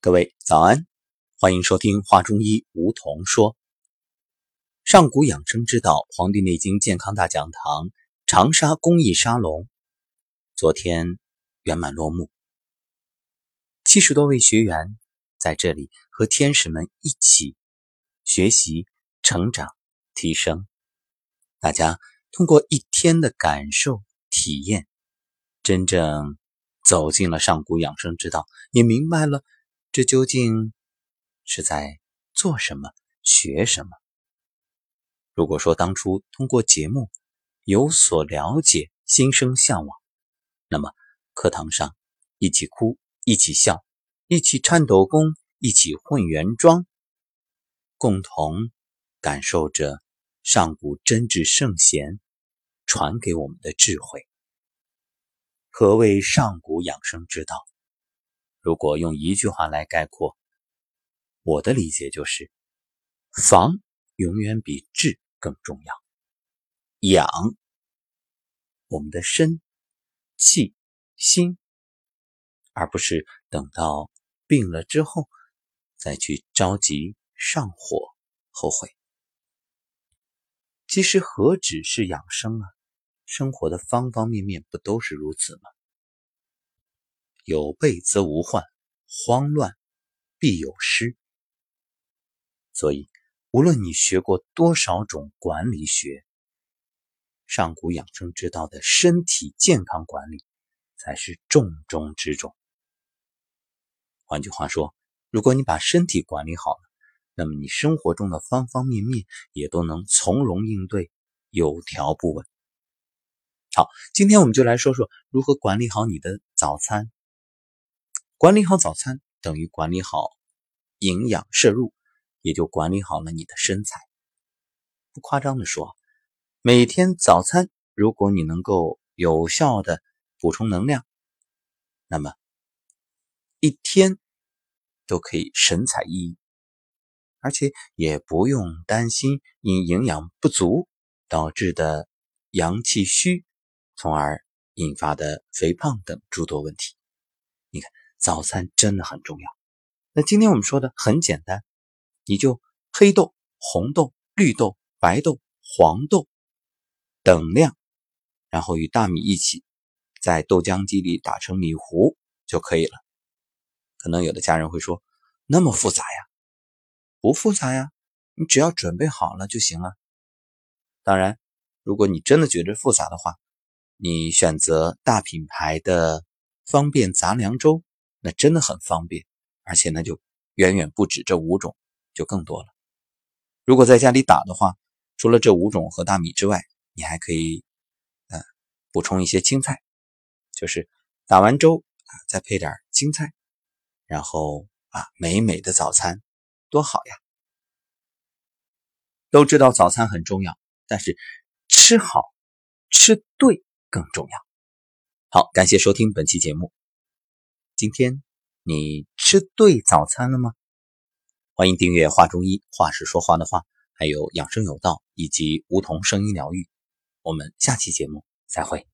各位早安，欢迎收听华中医梧桐说。上古养生之道，《黄帝内经健康大讲堂》长沙公益沙龙昨天圆满落幕，七十多位学员在这里和天使们一起学习、成长、提升。大家通过一天的感受、体验，真正走进了上古养生之道，也明白了。这究竟是在做什么、学什么？如果说当初通过节目有所了解、心生向往，那么课堂上一起哭、一起笑、一起颤抖功、一起混元桩，共同感受着上古真挚圣贤传给我们的智慧。何谓上古养生之道？如果用一句话来概括，我的理解就是：防永远比治更重要。养我们的身、气、心，而不是等到病了之后再去着急上火、后悔。其实何止是养生啊，生活的方方面面不都是如此吗？有备则无患，慌乱必有失。所以，无论你学过多少种管理学，上古养生之道的身体健康管理才是重中之重。换句话说，如果你把身体管理好了，那么你生活中的方方面面也都能从容应对，有条不紊。好，今天我们就来说说如何管理好你的早餐。管理好早餐，等于管理好营养摄入，也就管理好了你的身材。不夸张的说，每天早餐如果你能够有效的补充能量，那么一天都可以神采奕奕，而且也不用担心因营养不足导致的阳气虚，从而引发的肥胖等诸多问题。你看。早餐真的很重要。那今天我们说的很简单，你就黑豆、红豆、绿豆、白豆、黄豆等量，然后与大米一起在豆浆机里打成米糊就可以了。可能有的家人会说，那么复杂呀？不复杂呀，你只要准备好了就行了。当然，如果你真的觉得复杂的话，你选择大品牌的方便杂粮粥。那真的很方便，而且呢，就远远不止这五种，就更多了。如果在家里打的话，除了这五种和大米之外，你还可以，呃，补充一些青菜，就是打完粥啊，再配点青菜，然后啊，美美的早餐，多好呀！都知道早餐很重要，但是吃好、吃对更重要。好，感谢收听本期节目。今天你吃对早餐了吗？欢迎订阅《话中医》，话是说话的话，还有养生有道以及梧桐声音疗愈。我们下期节目再会。